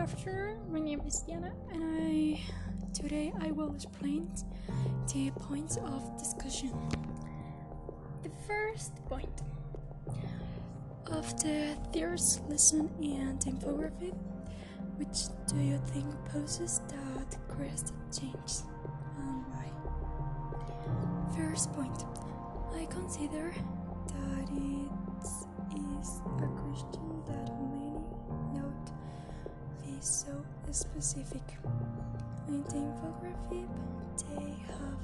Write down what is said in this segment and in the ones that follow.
afternoon. My name is Diana, and I today I will explain the points of discussion. The first point of the theories, lesson, and infographic. Which do you think poses that greatest change, and why? First point. I consider that it is a so specific. In the infographic, they have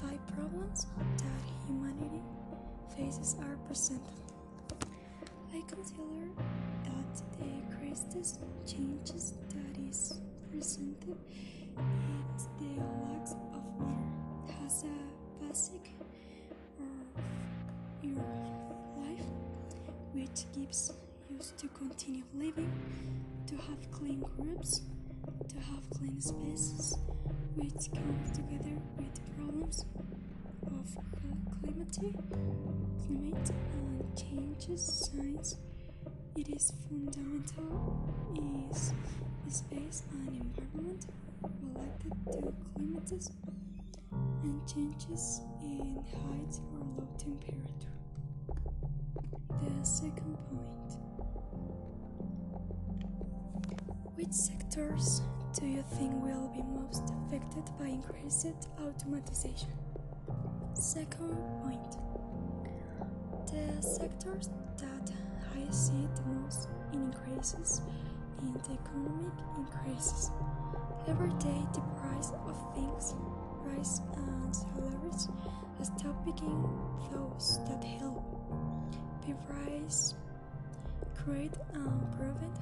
five problems that humanity faces are presented. I consider that the greatest changes that is presented is the lack of water has a basic of your life which gives you to continue living, to have clean groups, to have clean spaces, which comes together with problems of climate, climate and changes science. It is fundamental is space and environment related to climate and changes in height or low temperature. The second point Which sectors do you think will be most affected by increased automatization? Second point The sectors that I see the most in increases in the economic increases. Every day the price of things rise and salaries stop picking those that help. Be rise, create and prevent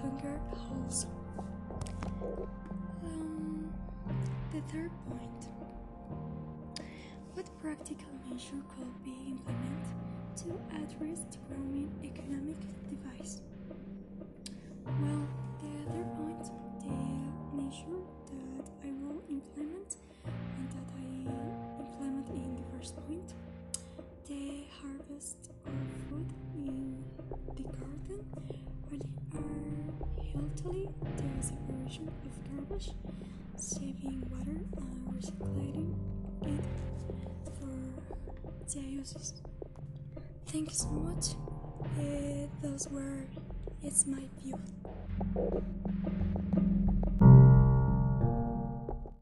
hunger also. Um, the third point. What practical measure could be implemented to address the growing economic divide? Well, the other point, the measure that I will implement and that I implement in the first point, the harvest of food in the garden are healthily the separation of garbage, saving water and recycling it for their uses. Thank you so much. Uh, those were it's my view.